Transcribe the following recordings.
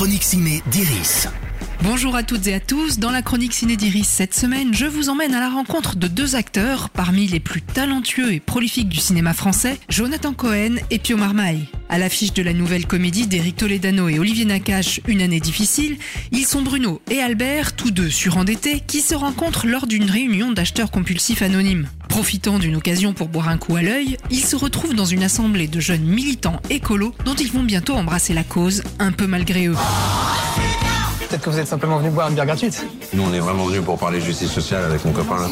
chronique ciné d'Iris. Bonjour à toutes et à tous. Dans la chronique Ciné d'Iris cette semaine, je vous emmène à la rencontre de deux acteurs parmi les plus talentueux et prolifiques du cinéma français, Jonathan Cohen et Pio Marmaille. À l'affiche de la nouvelle comédie d'Éric Toledano et Olivier Nakache, Une année difficile, ils sont Bruno et Albert, tous deux surendettés, qui se rencontrent lors d'une réunion d'acheteurs compulsifs anonymes. Profitant d'une occasion pour boire un coup à l'œil, ils se retrouvent dans une assemblée de jeunes militants écolos dont ils vont bientôt embrasser la cause, un peu malgré eux. Peut-être que vous êtes simplement venu boire une bière gratuite. Nous, on est vraiment venus pour parler justice sociale avec mon copain là.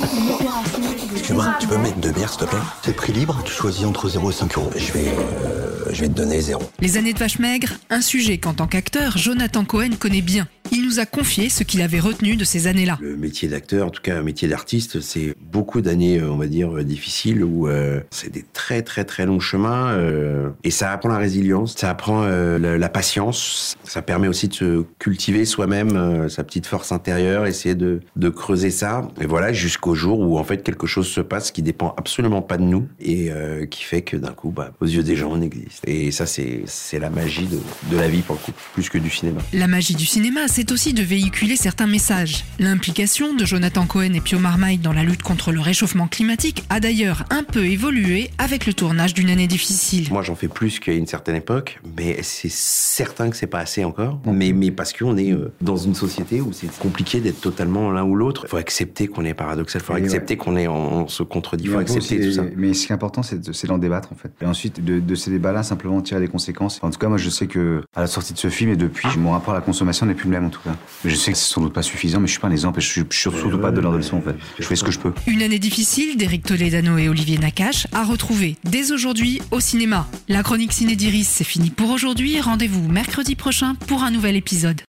Excuse-moi, tu peux me mettre deux bières, s'il te plaît? C'est prix libre, tu choisis entre 0 et 5 euros. Je vais, euh, je vais te donner 0. Les années de vache maigre, un sujet qu'en tant qu'acteur, Jonathan Cohen connaît bien. Nous a confié ce qu'il avait retenu de ces années-là. Le métier d'acteur, en tout cas un métier d'artiste, c'est beaucoup d'années, euh, on va dire, euh, difficiles où euh, c'est des très très très longs chemins euh, et ça apprend la résilience, ça apprend euh, la, la patience, ça permet aussi de se cultiver soi-même sa petite force intérieure, essayer de, de creuser ça et voilà jusqu'au jour où en fait quelque chose se passe qui dépend absolument pas de nous et qui fait que d'un coup, bah, aux yeux des gens, on existe. Et ça, c'est c'est la magie de, de la vie pour le coup, plus que du cinéma. La magie du cinéma, c'est aussi de véhiculer certains messages. L'implication de Jonathan Cohen et Pio Marmaille dans la lutte contre le réchauffement climatique a d'ailleurs un peu évolué avec le tournage d'une année difficile. Moi, j'en fais plus qu'à une certaine époque, mais c'est certain que c'est pas assez encore. Mais, mais parce qu'on est euh, dans une société où c'est compliqué d'être totalement l'un ou l'autre. Il faut accepter qu'on est paradoxal, il faut Et accepter qu'on est, on, se contredit, il faut accepter tout ça. Mais ce qui est important, c'est de- c'est d'en débattre en fait. Et ensuite, de, de ces débats-là, simplement tirer les conséquences. En tout cas, moi, je sais que à la sortie de ce film et depuis, mon rapport à la consommation n'est plus le même en tout cas. Je sais que c'est sans doute pas suffisant, mais je suis pas un exemple je suis, surtout pas donneur de leçons en fait. Je fais ce que je peux. Une année difficile d'Éric Toledano et Olivier Nakache à retrouver dès aujourd'hui au cinéma. La chronique ciné d'Iris, c'est fini pour aujourd'hui. Rendez-vous mercredi prochain pour un nouvel épisode.